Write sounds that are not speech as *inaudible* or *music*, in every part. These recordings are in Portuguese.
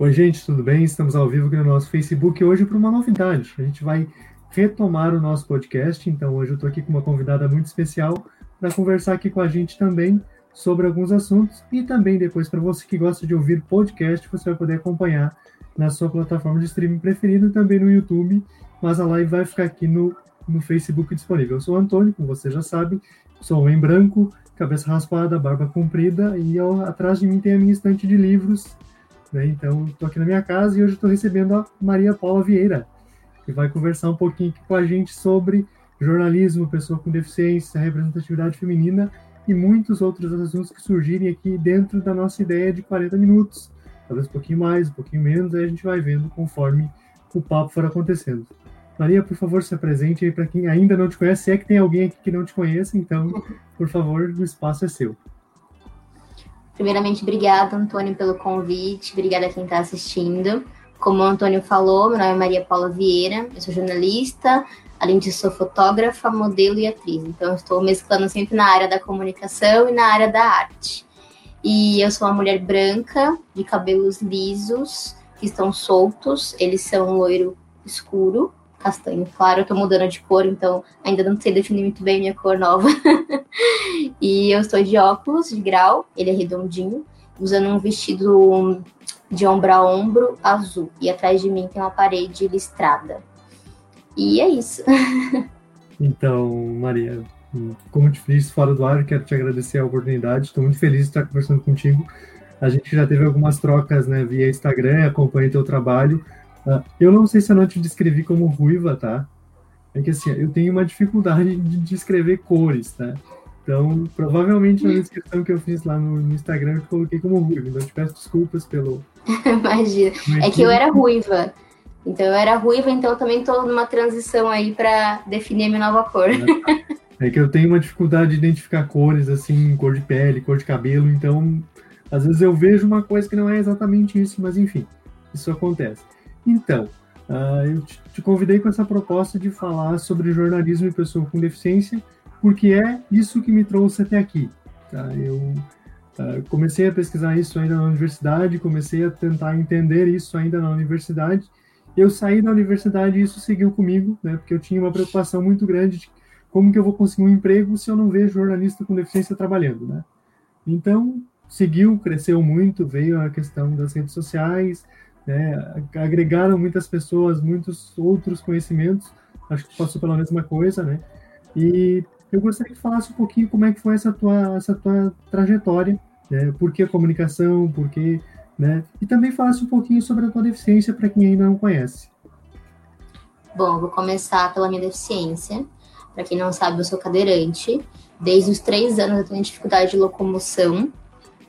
Oi, gente, tudo bem? Estamos ao vivo aqui no nosso Facebook hoje para uma novidade. A gente vai retomar o nosso podcast, então hoje eu estou aqui com uma convidada muito especial para conversar aqui com a gente também sobre alguns assuntos e também depois para você que gosta de ouvir podcast, você vai poder acompanhar na sua plataforma de streaming preferida e também no YouTube, mas a live vai ficar aqui no, no Facebook disponível. Eu sou o Antônio, como você já sabe, sou homem branco, cabeça raspada, barba comprida e atrás de mim tem a minha estante de livros né? Então, estou aqui na minha casa e hoje estou recebendo a Maria Paula Vieira, que vai conversar um pouquinho com a gente sobre jornalismo, pessoa com deficiência, representatividade feminina e muitos outros assuntos que surgirem aqui dentro da nossa ideia de 40 minutos. Talvez um pouquinho mais, um pouquinho menos, aí a gente vai vendo conforme o papo for acontecendo. Maria, por favor, se apresente aí para quem ainda não te conhece, se é que tem alguém aqui que não te conhece, então, por favor, o espaço é seu. Primeiramente, obrigada, Antônio, pelo convite, obrigada a quem está assistindo. Como o Antônio falou, meu nome é Maria Paula Vieira, eu sou jornalista, além disso, sou fotógrafa, modelo e atriz. Então, estou mesclando sempre na área da comunicação e na área da arte. E eu sou uma mulher branca, de cabelos lisos, que estão soltos, eles são loiro escuro, castanho claro. Eu tô mudando de cor, então ainda não sei definir muito bem minha cor nova. *laughs* e eu estou de óculos de grau, ele é redondinho, usando um vestido de ombro a ombro azul. E atrás de mim tem uma parede listrada. E é isso. *laughs* então, Maria, como te fiz fora do ar, quero te agradecer a oportunidade. Estou muito feliz de estar conversando contigo. A gente já teve algumas trocas né, via Instagram, acompanha teu trabalho. Uh, eu não sei se eu não te descrevi como ruiva, tá? É que assim, eu tenho uma dificuldade de descrever cores, tá? Então, provavelmente na descrição que eu fiz lá no, no Instagram eu coloquei como ruiva. Então, eu te peço desculpas pelo. *laughs* Imagina. É que eu era ruiva. Então, eu era ruiva, então eu também estou numa transição aí para definir a minha nova cor. É que eu tenho uma dificuldade de identificar cores, assim, cor de pele, cor de cabelo. Então, às vezes eu vejo uma coisa que não é exatamente isso, mas enfim, isso acontece. Então, uh, eu te, te convidei com essa proposta de falar sobre jornalismo e pessoa com deficiência, porque é isso que me trouxe até aqui. Tá? Eu uh, comecei a pesquisar isso ainda na universidade, comecei a tentar entender isso ainda na universidade. Eu saí da universidade e isso seguiu comigo, né? Porque eu tinha uma preocupação muito grande de como que eu vou conseguir um emprego se eu não vejo jornalista com deficiência trabalhando, né? Então, seguiu, cresceu muito, veio a questão das redes sociais, né, agregaram muitas pessoas, muitos outros conhecimentos, acho que passou pela mesma coisa, né, e eu gostaria que falasse um pouquinho como é que foi essa tua, essa tua trajetória, né, por que a comunicação, por que, né, e também falasse um pouquinho sobre a tua deficiência para quem ainda não conhece. Bom, vou começar pela minha deficiência. Para quem não sabe, eu sou cadeirante. Desde os três anos eu tenho dificuldade de locomoção.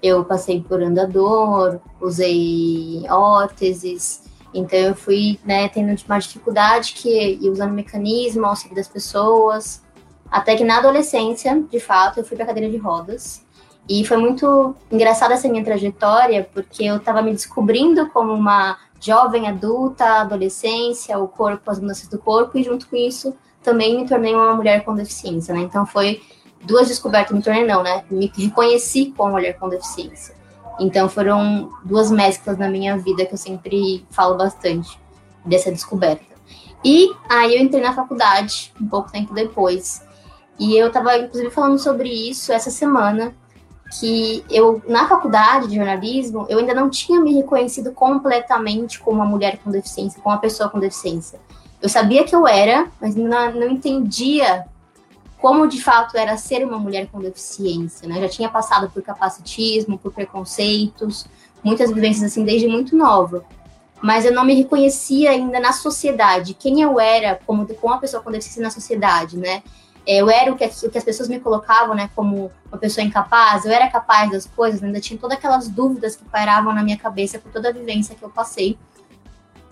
Eu passei por andador, usei órteses, então eu fui né, tendo uma dificuldade que ia usando mecanismo, auxílio das pessoas, até que na adolescência, de fato, eu fui para cadeira de rodas. E foi muito engraçada essa minha trajetória, porque eu estava me descobrindo como uma jovem adulta, adolescência, o corpo, as mudanças do corpo, e junto com isso também me tornei uma mulher com deficiência, né? Então foi duas descobertas, me tornei não, né? Me reconheci como mulher com deficiência. Então foram duas mesclas na minha vida que eu sempre falo bastante dessa descoberta. E aí eu entrei na faculdade um pouco tempo depois. E eu estava inclusive falando sobre isso essa semana, que eu na faculdade de jornalismo, eu ainda não tinha me reconhecido completamente como uma mulher com deficiência, como uma pessoa com deficiência. Eu sabia que eu era, mas não, não entendia como de fato era ser uma mulher com deficiência, né? Já tinha passado por capacitismo, por preconceitos, muitas vivências assim desde muito nova. Mas eu não me reconhecia ainda na sociedade, quem eu era como, uma pessoa com deficiência na sociedade, né? Eu era o que, o que as pessoas me colocavam, né, como uma pessoa incapaz, eu era capaz das coisas, ainda tinha todas aquelas dúvidas que pairavam na minha cabeça por toda a vivência que eu passei.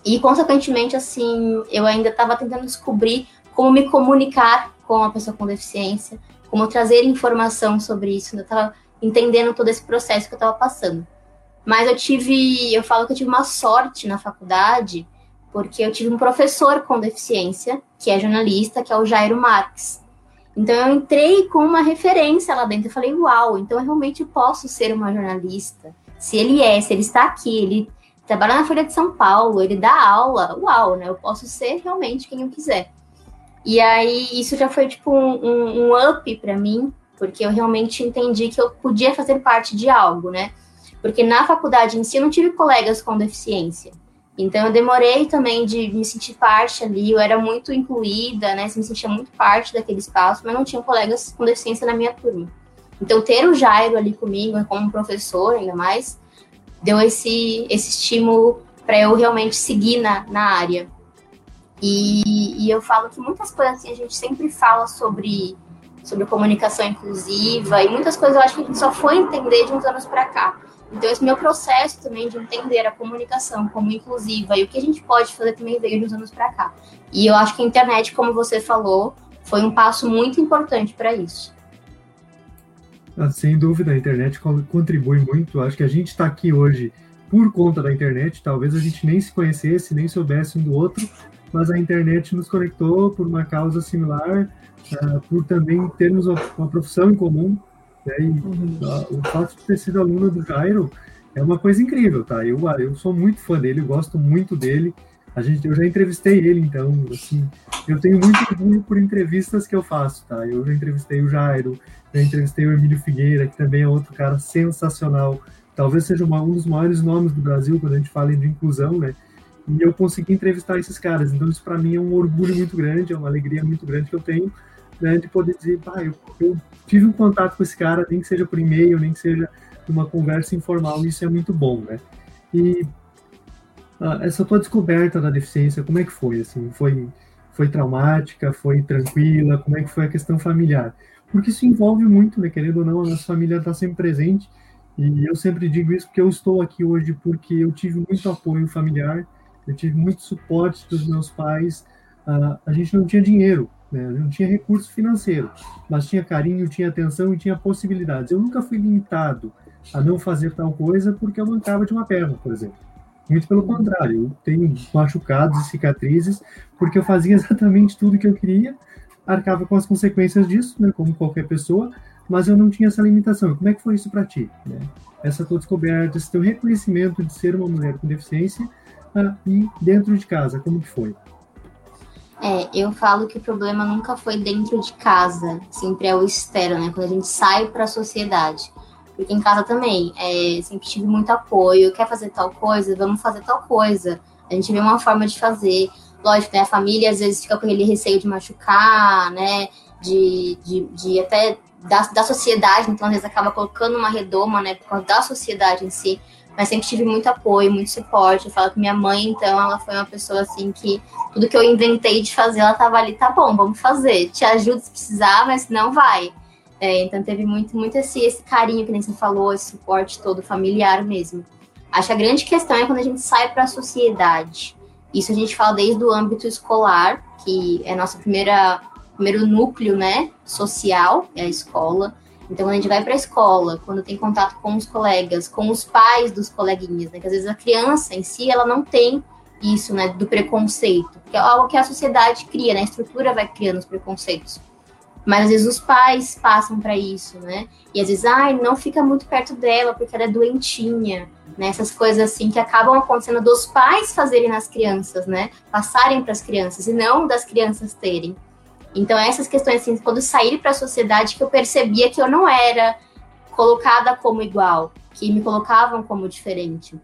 E, consequentemente, assim, eu ainda estava tentando descobrir como me comunicar com a pessoa com deficiência, como trazer informação sobre isso. Eu estava entendendo todo esse processo que eu estava passando. Mas eu tive, eu falo que eu tive uma sorte na faculdade, porque eu tive um professor com deficiência, que é jornalista, que é o Jairo Marques. Então eu entrei com uma referência lá dentro. Eu falei, uau, então eu realmente posso ser uma jornalista. Se ele é, se ele está aqui, ele trabalha na Folha de São Paulo, ele dá aula, uau, né? Eu posso ser realmente quem eu quiser. E aí isso já foi tipo um, um, um up para mim, porque eu realmente entendi que eu podia fazer parte de algo, né? Porque na faculdade em si eu não tive colegas com deficiência. Então eu demorei também de me sentir parte ali, eu era muito incluída, né? Me sentia muito parte daquele espaço, mas não tinha colegas com deficiência na minha turma. Então ter o Jairo ali comigo, como professor ainda mais, deu esse, esse estímulo para eu realmente seguir na, na área. E, e, eu falo que muitas coisas assim, a gente sempre fala sobre, sobre comunicação inclusiva e muitas coisas eu acho que a gente só foi entender de uns anos para cá. Então, esse meu processo também de entender a comunicação como inclusiva e o que a gente pode fazer também veio de uns anos para cá. E eu acho que a internet, como você falou, foi um passo muito importante para isso. Ah, sem dúvida, a internet contribui muito. Acho que a gente está aqui hoje por conta da internet. Talvez a gente nem se conhecesse, nem soubesse um do outro, mas a internet nos conectou por uma causa similar, uh, por também termos uma, uma profissão em comum. Né? E, uh, o fato de ter sido aluno do Jairo é uma coisa incrível, tá? Eu, eu sou muito fã dele, eu gosto muito dele. A gente, eu já entrevistei ele, então, assim, eu tenho muito orgulho por entrevistas que eu faço, tá? Eu já entrevistei o Jairo, já entrevistei o Emílio Figueira, que também é outro cara sensacional. Talvez seja uma, um dos maiores nomes do Brasil quando a gente fala de inclusão, né? E eu consegui entrevistar esses caras. Então, isso para mim é um orgulho muito grande, é uma alegria muito grande que eu tenho, né, de poder dizer, ah, eu, eu tive um contato com esse cara, nem que seja por e-mail, nem que seja uma conversa informal, isso é muito bom, né? E ah, essa tua descoberta da deficiência, como é que foi? Assim, foi, foi traumática? Foi tranquila? Como é que foi a questão familiar? porque isso envolve muito, né? Querendo ou não, a nossa família está sempre presente. E eu sempre digo isso porque eu estou aqui hoje porque eu tive muito apoio familiar, eu tive muito suporte dos meus pais. Uh, a gente não tinha dinheiro, né? não tinha recurso financeiro, mas tinha carinho, tinha atenção e tinha possibilidades. Eu nunca fui limitado a não fazer tal coisa porque eu mancava de uma perna, por exemplo. Muito pelo contrário, eu tenho machucados e cicatrizes porque eu fazia *laughs* exatamente tudo que eu queria arcava com as consequências disso, né, como qualquer pessoa, mas eu não tinha essa limitação. Como é que foi isso para ti? Né? Essa tua descoberta, esse teu reconhecimento de ser uma mulher com deficiência e dentro de casa, como que foi? É, eu falo que o problema nunca foi dentro de casa, sempre é o externo, né? Quando a gente sai para a sociedade. Porque em casa também, é, sempre tive muito apoio. Quer fazer tal coisa? Vamos fazer tal coisa. A gente vê uma forma de fazer lógico, né, a família às vezes fica com aquele receio de machucar, né, de, de, de até da, da sociedade, então às vezes acaba colocando uma redoma, né, por causa da sociedade em si, mas sempre tive muito apoio, muito suporte. Eu falo que minha mãe, então, ela foi uma pessoa assim que tudo que eu inventei de fazer, ela tava ali, tá bom, vamos fazer, te ajuda se precisar, mas não vai. É, então teve muito, muito esse, esse carinho que nem você falou, esse suporte todo familiar mesmo. Acho que a grande questão é quando a gente sai para a sociedade. Isso a gente fala desde o âmbito escolar, que é nosso primeira, primeiro núcleo né, social, é a escola. Então, quando a gente vai para a escola, quando tem contato com os colegas, com os pais dos coleguinhas, né, que às vezes a criança em si ela não tem isso, né, do preconceito, que é algo que a sociedade cria, né, a estrutura vai criando os preconceitos. Mas às vezes os pais passam para isso, né? E às vezes, ai, não fica muito perto dela porque ela é doentinha, né? Essas coisas assim que acabam acontecendo dos pais fazerem nas crianças, né? Passarem para as crianças e não das crianças terem. Então, essas questões, assim, quando saí para a sociedade, que eu percebia que eu não era colocada como igual, que me colocavam como diferente.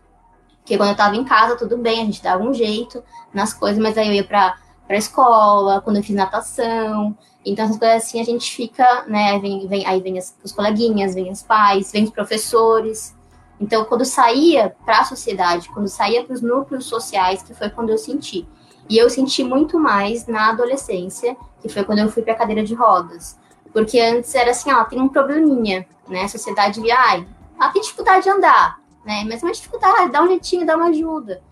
Porque quando eu estava em casa, tudo bem, a gente dava um jeito nas coisas, mas aí eu ia para a escola, quando eu fiz natação, então, essas coisas assim, a gente fica, né? Aí vem, vem, aí vem as, os coleguinhas, vem os pais, vem os professores. Então, quando saía para a sociedade, quando saía para os núcleos sociais, que foi quando eu senti. E eu senti muito mais na adolescência, que foi quando eu fui para cadeira de rodas. Porque antes era assim, ó, tem um probleminha, né? A sociedade ai, ela tem dificuldade de andar, né? Mas é uma dificuldade, dá um jeitinho, dá uma ajuda.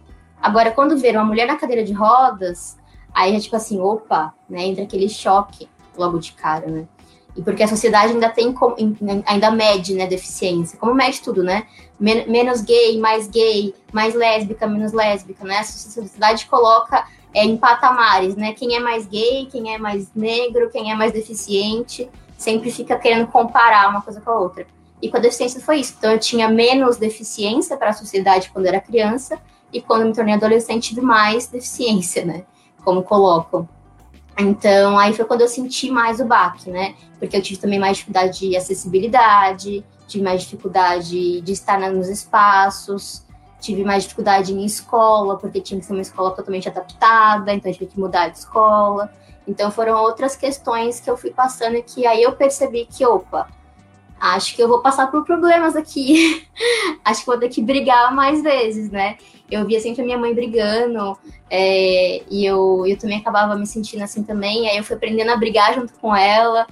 Agora, quando ver uma mulher na cadeira de rodas, aí é tipo assim, opa, né? Entra aquele choque logo de cara, né? E porque a sociedade ainda tem, ainda mede, né, deficiência. Como mede tudo, né? Men menos gay, mais gay, mais lésbica, menos lésbica, né? A sociedade coloca é, em patamares, né? Quem é mais gay, quem é mais negro, quem é mais deficiente, sempre fica querendo comparar uma coisa com a outra. E com a deficiência foi isso. Então eu tinha menos deficiência para a sociedade quando era criança e quando me tornei adolescente tive mais deficiência, né? Como colocam. Então, aí foi quando eu senti mais o baque, né? Porque eu tive também mais dificuldade de acessibilidade, tive mais dificuldade de estar nos espaços, tive mais dificuldade em escola, porque tinha que ser uma escola totalmente adaptada, então tive que mudar de escola. Então foram outras questões que eu fui passando que aí eu percebi que, opa, acho que eu vou passar por problemas aqui. *laughs* acho que vou ter que brigar mais vezes, né? Eu via sempre a minha mãe brigando é, e eu, eu também acabava me sentindo assim também. Aí eu fui aprendendo a brigar junto com ela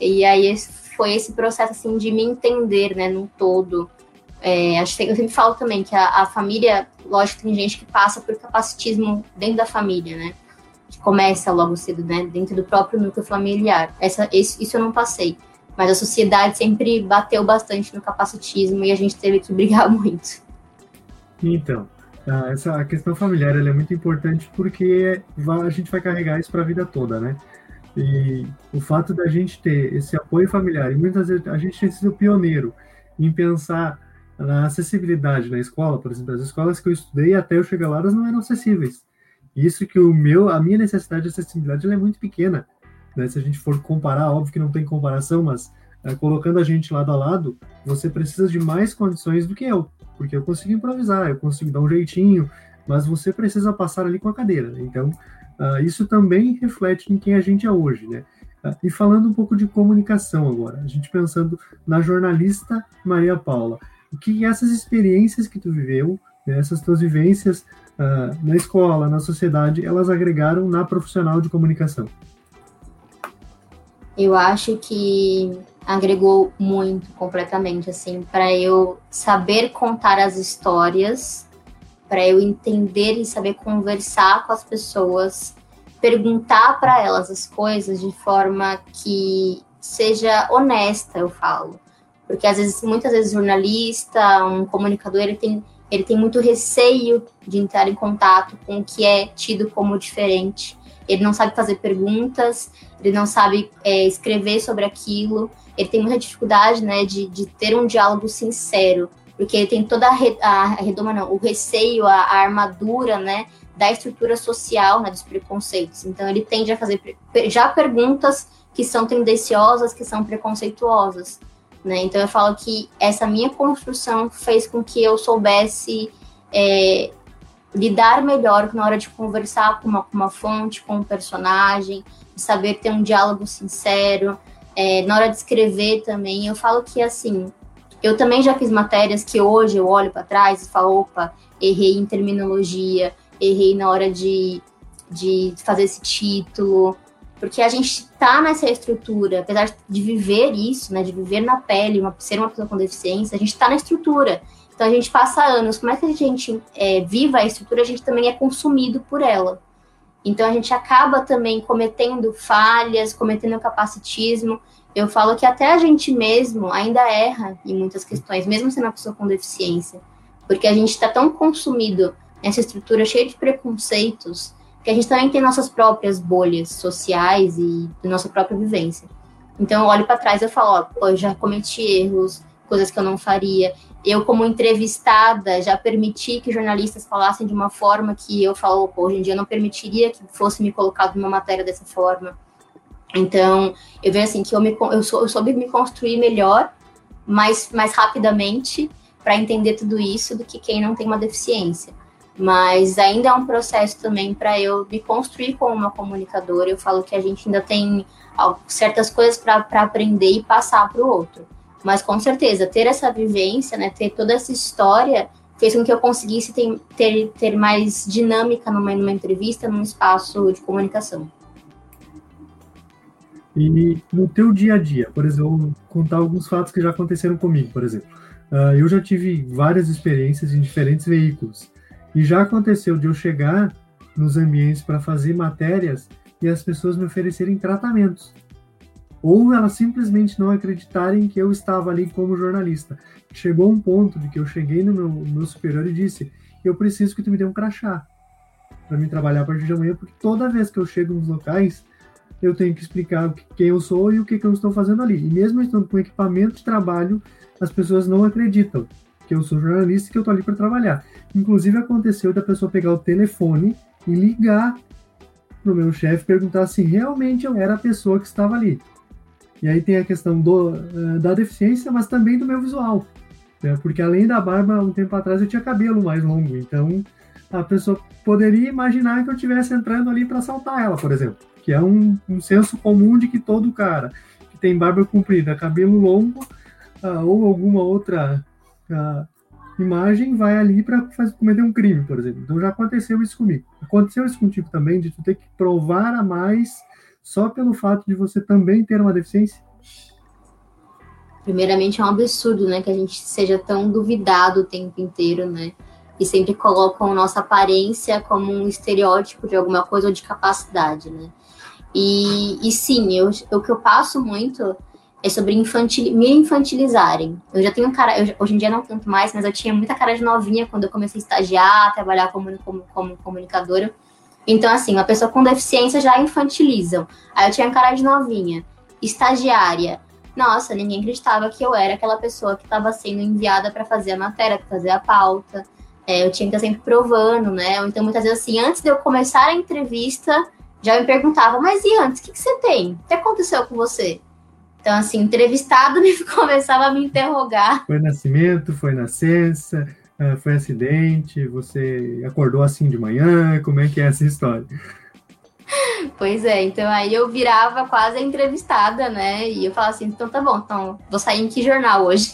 e aí foi esse processo assim de me entender, né, num todo. É, acho que eu sempre falo também que a, a família, lógico, tem gente que passa por capacitismo dentro da família, né? Que começa logo cedo, né? Dentro do próprio núcleo familiar. Essa, esse, isso eu não passei. Mas a sociedade sempre bateu bastante no capacitismo e a gente teve que *laughs* brigar muito. Então, essa questão familiar é muito importante porque a gente vai carregar isso para a vida toda, né? E o fato da gente ter esse apoio familiar, e muitas vezes a gente tem sido pioneiro em pensar na acessibilidade na escola, por exemplo, as escolas que eu estudei até eu chegar lá, elas não eram acessíveis. Isso que o meu, a minha necessidade de acessibilidade é muito pequena. Né? Se a gente for comparar, óbvio que não tem comparação, mas é, colocando a gente lado a lado, você precisa de mais condições do que eu, porque eu consigo improvisar, eu consigo dar um jeitinho, mas você precisa passar ali com a cadeira. Então, uh, isso também reflete em quem a gente é hoje, né? Uh, e falando um pouco de comunicação agora, a gente pensando na jornalista Maria Paula, o que essas experiências que tu viveu, né, essas tuas vivências uh, na escola, na sociedade, elas agregaram na profissional de comunicação? Eu acho que agregou muito, completamente, assim, para eu saber contar as histórias, para eu entender e saber conversar com as pessoas, perguntar para elas as coisas de forma que seja honesta, eu falo. Porque às vezes, muitas vezes, jornalista, um comunicador, ele tem, ele tem muito receio de entrar em contato com o que é tido como diferente. Ele não sabe fazer perguntas, ele não sabe é, escrever sobre aquilo, ele tem muita dificuldade né, de, de ter um diálogo sincero, porque ele tem toda a, re, a, a redoma, não, o receio, a, a, armadura né, da estrutura social, né, dos preconceitos. Então, ele tende a fazer já perguntas que são tendenciosas, que são preconceituosas. Né? Então, eu falo que essa minha construção fez com que eu soubesse é, lidar melhor na hora de conversar com uma, com uma fonte, com um personagem, saber ter um diálogo sincero, é, na hora de escrever também. Eu falo que, assim, eu também já fiz matérias que hoje eu olho para trás e falo, opa, errei em terminologia, errei na hora de, de fazer esse título, porque a gente está nessa estrutura, apesar de viver isso, né, de viver na pele, uma, ser uma pessoa com deficiência, a gente está na estrutura. Então a gente passa anos, como é que a gente é, viva a estrutura, a gente também é consumido por ela. Então a gente acaba também cometendo falhas, cometendo capacitismo. Eu falo que até a gente mesmo ainda erra em muitas questões, mesmo sendo uma pessoa com deficiência, porque a gente está tão consumido nessa estrutura cheia de preconceitos que a gente também tem nossas próprias bolhas sociais e nossa própria vivência. Então eu olho para trás e falo, ó, pô, eu já cometi erros, coisas que eu não faria. Eu, como entrevistada, já permiti que jornalistas falassem de uma forma que eu falo, hoje em dia eu não permitiria que fosse me colocado numa matéria dessa forma. Então, eu vejo assim que eu, me, eu, sou, eu soube me construir melhor, mais, mais rapidamente, para entender tudo isso do que quem não tem uma deficiência. Mas ainda é um processo também para eu me construir como uma comunicadora. Eu falo que a gente ainda tem certas coisas para aprender e passar para o outro. Mas com certeza, ter essa vivência, né, ter toda essa história, fez com que eu conseguisse ter, ter, ter mais dinâmica numa, numa entrevista, num espaço de comunicação. E no teu dia a dia, por exemplo, contar alguns fatos que já aconteceram comigo, por exemplo. Uh, eu já tive várias experiências em diferentes veículos. E já aconteceu de eu chegar nos ambientes para fazer matérias e as pessoas me oferecerem tratamentos ou elas simplesmente não acreditarem que eu estava ali como jornalista. Chegou um ponto de que eu cheguei no meu, meu superior e disse: Eu preciso que tu me dê um crachá para me trabalhar a partir de amanhã, porque toda vez que eu chego nos locais, eu tenho que explicar quem eu sou e o que, que eu estou fazendo ali. E mesmo estando com equipamento de trabalho, as pessoas não acreditam. Que eu sou jornalista e que eu tô ali para trabalhar. Inclusive aconteceu da pessoa pegar o telefone e ligar pro meu chefe perguntar se realmente eu era a pessoa que estava ali. E aí tem a questão do, eh, da deficiência, mas também do meu visual. Né? Porque além da barba, um tempo atrás eu tinha cabelo mais longo. Então a pessoa poderia imaginar que eu estivesse entrando ali para assaltar ela, por exemplo. Que é um, um senso comum de que todo cara que tem barba comprida, cabelo longo uh, ou alguma outra uh, imagem vai ali para cometer um crime, por exemplo. Então já aconteceu isso comigo. Aconteceu isso contigo também, de tu ter que provar a mais só pelo fato de você também ter uma deficiência? Primeiramente é um absurdo, né, que a gente seja tão duvidado o tempo inteiro, né? E sempre colocam nossa aparência como um estereótipo de alguma coisa ou de capacidade, né? E, e sim, eu, o que eu passo muito é sobre infantil, me infantilizarem. Eu já tenho cara, eu, hoje em dia não tanto mais, mas eu tinha muita cara de novinha quando eu comecei a estagiar, trabalhar como, como, como comunicadora. Então, assim, uma pessoa com deficiência já infantilizam. Aí eu tinha cara de novinha, estagiária. Nossa, ninguém acreditava que eu era aquela pessoa que estava sendo enviada para fazer a matéria, para fazer a pauta. É, eu tinha que estar sempre provando, né? Então, muitas vezes, assim, antes de eu começar a entrevista, já me perguntava, mas e antes, o que, que você tem? O que aconteceu com você? Então, assim, entrevistado me *laughs* começava a me interrogar. Foi nascimento, foi nascença, ah, foi acidente, você acordou assim de manhã, como é que é essa história? Pois é, então aí eu virava quase a entrevistada, né? E eu falava assim, então tá bom, então vou sair em que jornal hoje?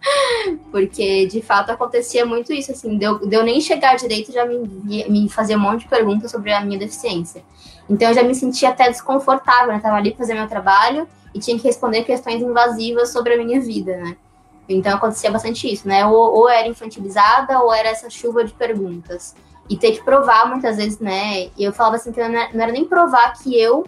*laughs* Porque de fato acontecia muito isso, assim, deu, deu nem chegar direito já me, me fazer um monte de perguntas sobre a minha deficiência. Então eu já me sentia até desconfortável, né? Tava ali fazendo meu trabalho e tinha que responder questões invasivas sobre a minha vida, né? Então acontecia bastante isso, né? Ou, ou era infantilizada ou era essa chuva de perguntas. E ter que provar muitas vezes, né? E eu falava assim que não era, nem provar que eu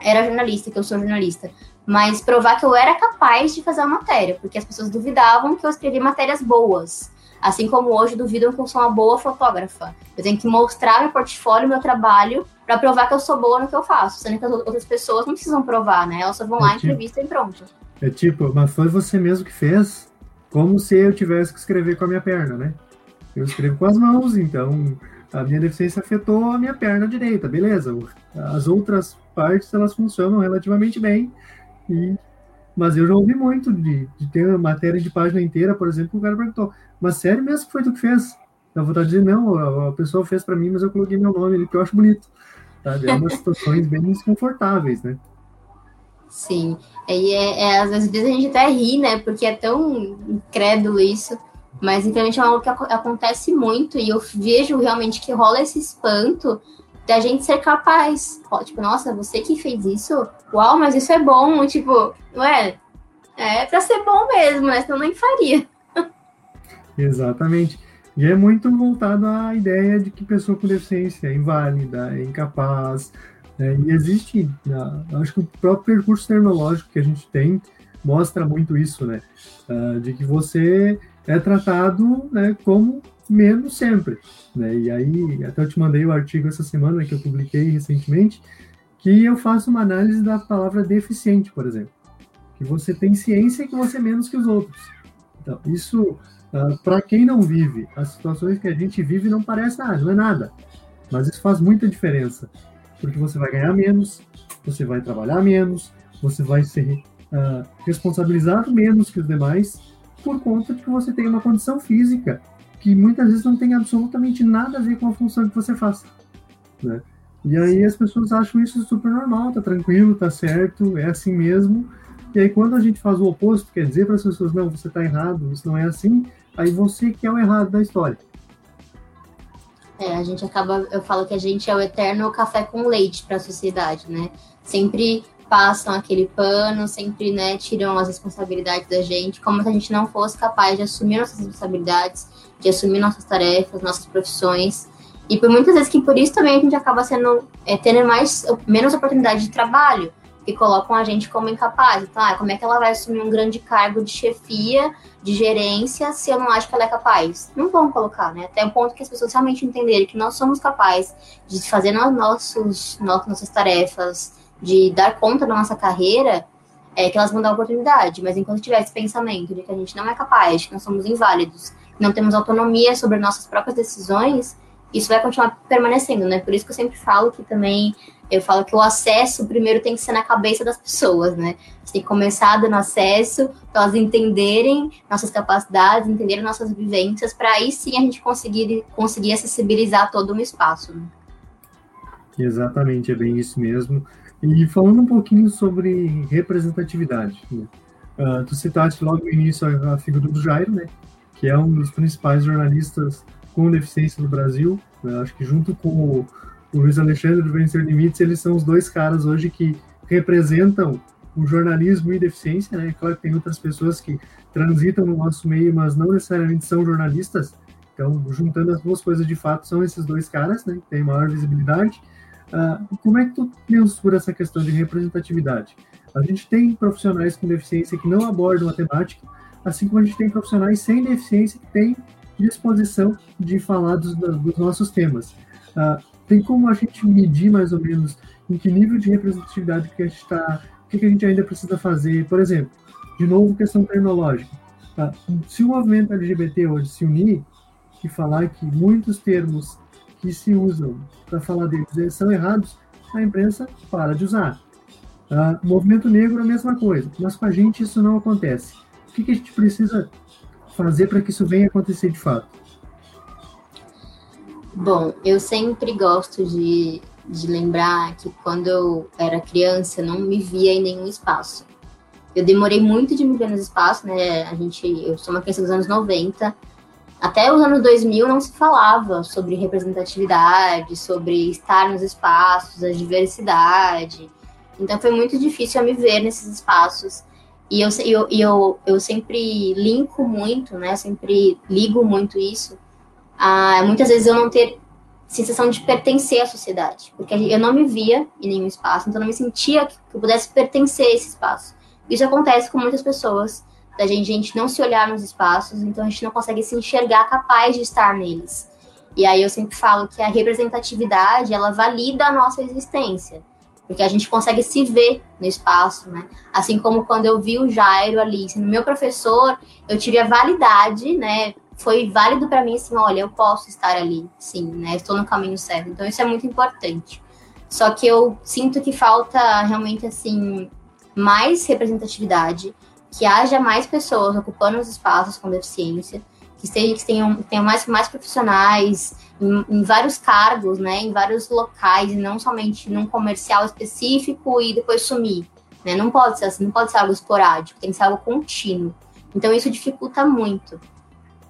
era jornalista, que eu sou jornalista, mas provar que eu era capaz de fazer a matéria, porque as pessoas duvidavam que eu escrevia matérias boas. Assim como hoje duvidam que eu sou uma boa fotógrafa. Eu tenho que mostrar meu portfólio, meu trabalho, para provar que eu sou boa no que eu faço. Sendo que as outras pessoas não precisam provar, né? Elas só vão é lá, tipo, entrevistam e pronto. É tipo, mas foi você mesmo que fez, como se eu tivesse que escrever com a minha perna, né? Eu escrevo com as mãos, então a minha deficiência afetou a minha perna direita, beleza. As outras partes, elas funcionam relativamente bem, e mas eu já ouvi muito de, de ter uma matéria de página inteira, por exemplo, o cara perguntou, mas sério mesmo que foi tu que fez? Eu vou dizer, não, a, a pessoa fez para mim, mas eu coloquei meu nome ali, que eu acho bonito. Sabe? É umas *laughs* situações bem desconfortáveis, né? Sim. E é, é, às vezes a gente até ri, né? Porque é tão incrédulo isso. Mas infelizmente é algo que acontece muito e eu vejo realmente que rola esse espanto da gente ser capaz. Tipo, nossa, você que fez isso? Uau, mas isso é bom. Tipo, ué, é pra ser bom mesmo, né? Senão nem faria. *laughs* Exatamente. E é muito voltado à ideia de que pessoa com deficiência é inválida, é incapaz. Né? E existe, né? acho que o próprio percurso terminológico que a gente tem mostra muito isso, né? Uh, de que você é tratado né, como menos sempre. Né? E aí, até eu te mandei o artigo essa semana que eu publiquei recentemente, que eu faço uma análise da palavra deficiente, por exemplo. Que você tem ciência que você é menos que os outros. Então, isso, uh, ah, para quem não vive, as situações que a gente vive não parece nada, não é nada. Mas isso faz muita diferença. Porque você vai ganhar menos, você vai trabalhar menos, você vai ser uh, responsabilizado menos que os demais, por conta de que você tem uma condição física que muitas vezes não tem absolutamente nada a ver com a função que você faz. Né? E aí as pessoas acham isso super normal, tá tranquilo, tá certo, é assim mesmo. E aí quando a gente faz o oposto, quer dizer para as pessoas, não, você tá errado, isso não é assim, aí você que é o errado da história. É, a gente acaba, eu falo que a gente é o eterno café com leite para a sociedade, né? Sempre passam aquele pano, sempre, né, tiram as responsabilidades da gente, como se a gente não fosse capaz de assumir nossas responsabilidades, de assumir nossas tarefas, nossas profissões. E por muitas vezes que por isso também a gente acaba sendo é, tendo mais menos oportunidade de trabalho, que colocam a gente como incapaz. Então, ah, como é que ela vai assumir um grande cargo de chefia, de gerência, se eu não acho que ela é capaz? Não vão colocar, né? Até o ponto que as pessoas realmente entenderem que nós somos capazes de fazer nossos, nossas tarefas, de dar conta da nossa carreira, é que elas vão dar oportunidade, mas enquanto tiver esse pensamento de que a gente não é capaz, de que nós somos inválidos, não temos autonomia sobre nossas próprias decisões, isso vai continuar permanecendo, né? Por isso que eu sempre falo que também eu falo que o acesso primeiro tem que ser na cabeça das pessoas, né? Tem que começar dando acesso para elas entenderem nossas capacidades, entenderem nossas vivências, para aí sim a gente conseguir, conseguir acessibilizar todo um espaço. Né? Exatamente, é bem isso mesmo. E falando um pouquinho sobre representatividade, né? uh, tu citaste logo no início a, a figura do Jairo, né? Que é um dos principais jornalistas com deficiência no Brasil. Né? Acho que junto com o o Luiz Alexandre do Vencer Limites, eles são os dois caras hoje que representam o jornalismo e deficiência, né? Claro que tem outras pessoas que transitam no nosso meio, mas não necessariamente são jornalistas. Então, juntando as duas coisas de fato, são esses dois caras, né? Que têm maior visibilidade. Uh, como é que tu mensura essa questão de representatividade? A gente tem profissionais com deficiência que não abordam a temática, assim como a gente tem profissionais sem deficiência que têm disposição de falar dos, dos nossos temas. Uh, tem como a gente medir mais ou menos em que nível de representatividade que a gente está, o que, que a gente ainda precisa fazer? Por exemplo, de novo, questão tecnológica. Tá? Se o movimento LGBT hoje se unir e falar que muitos termos que se usam para falar deles são errados, a imprensa para de usar. Tá? Movimento negro é a mesma coisa, mas com a gente isso não acontece. O que, que a gente precisa fazer para que isso venha acontecer de fato? Bom, eu sempre gosto de, de lembrar que quando eu era criança não me via em nenhum espaço. Eu demorei muito de me ver nos espaços, né? A gente, eu sou uma criança dos anos 90. Até os anos 2000 não se falava sobre representatividade, sobre estar nos espaços, a diversidade. Então foi muito difícil eu me ver nesses espaços. E eu, eu, eu, eu sempre linko muito, né? Sempre ligo muito isso a muitas vezes eu não ter sensação de pertencer à sociedade, porque eu não me via em nenhum espaço, então eu não me sentia que eu pudesse pertencer a esse espaço. Isso acontece com muitas pessoas, da gente, gente não se olhar nos espaços, então a gente não consegue se enxergar capaz de estar neles. E aí eu sempre falo que a representatividade, ela valida a nossa existência, porque a gente consegue se ver no espaço, né? Assim como quando eu vi o Jairo ali, sendo meu professor, eu tive a validade, né, foi válido para mim assim, olha, eu posso estar ali, sim, né? Estou no caminho certo. Então isso é muito importante. Só que eu sinto que falta realmente assim mais representatividade, que haja mais pessoas ocupando os espaços com deficiência, que, esteja, que tenham, tenham mais, mais profissionais em, em, vários cargos, né, em vários locais, e não somente num comercial específico e depois sumir. Né? Não pode ser assim, não pode ser algo esporádico, tem que ser algo contínuo. Então isso dificulta muito.